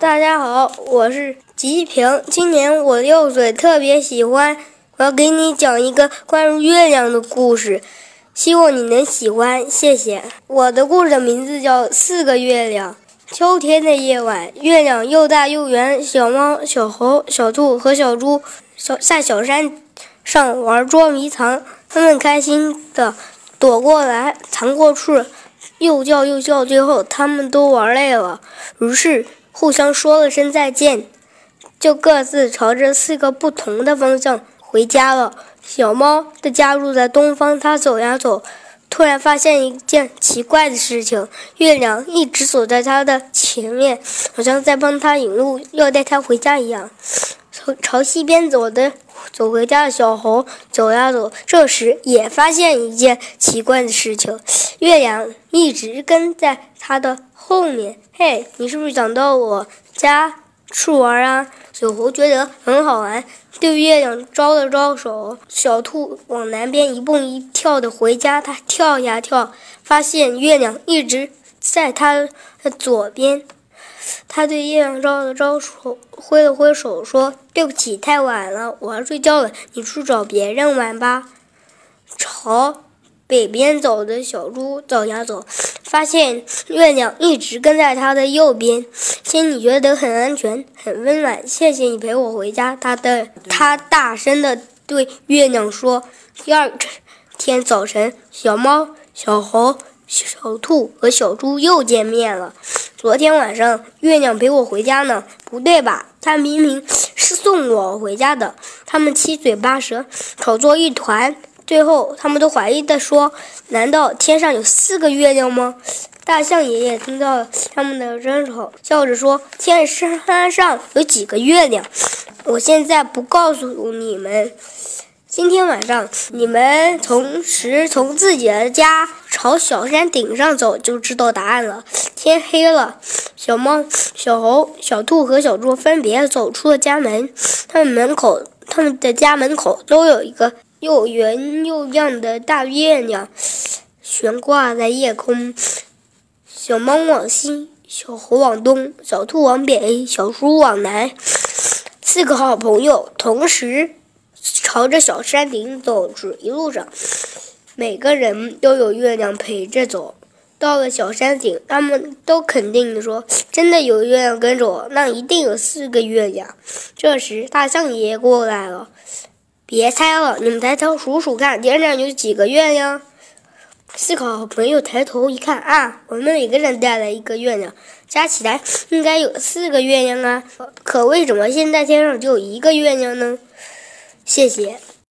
大家好，我是吉平，今年我六岁，特别喜欢。我要给你讲一个关于月亮的故事，希望你能喜欢，谢谢。我的故事的名字叫《四个月亮》。秋天的夜晚，月亮又大又圆，小猫、小猴、小兔和小猪小在小山上玩捉迷藏，他们开心的躲过来，藏过去，又叫又叫，最后他们都玩累了，于是。互相说了声再见，就各自朝着四个不同的方向回家了。小猫的家住在东方，它走呀走，突然发现一件奇怪的事情：月亮一直走在它的前面，好像在帮它引路，要带它回家一样。朝西边走的走回家的小猴走呀走，这时也发现一件奇怪的事情：月亮一直跟在他的。后面，嘿，你是不是想到我家去玩啊？小猴觉得很好玩，对月亮招了招手。小兔往南边一蹦一跳的回家，它跳呀跳，发现月亮一直在它的左边。它对月亮招了招手，挥了挥手，说：“对不起，太晚了，我要睡觉了，你去找别人玩吧。”朝。北边走的小猪走呀走，发现月亮一直跟在他的右边，心里觉得很安全、很温暖。谢谢你陪我回家，他的他大声的对月亮说。第二天早晨，小猫、小猴、小兔和小猪又见面了。昨天晚上，月亮陪我回家呢？不对吧？他明明是送我回家的。他们七嘴八舌，吵作一团。最后，他们都怀疑地说：“难道天上有四个月亮吗？”大象爷爷听到他们的争吵，笑着说：“天山上有几个月亮？我现在不告诉你们。今天晚上，你们同时从自己的家朝小山顶上走，就知道答案了。”天黑了，小猫、小猴、小兔和小猪分别走出了家门。他们门口，他们的家门口都有一个。又圆又亮的大月亮悬挂在夜空，小猫往西，小猴往东，小兔往北，小猪往南。四个好朋友同时朝着小山顶走去，一路上每个人都有月亮陪着走。到了小山顶，他们都肯定地说：“真的有月亮跟着我，那一定有四个月亮。”这时，大象爷爷过来了。别猜了，你们抬头数数看，天上有几个月亮？四个好朋友抬头一看，啊，我们每个人带来一个月亮，加起来应该有四个月亮啊。可为什么现在天上只有一个月亮呢？谢谢。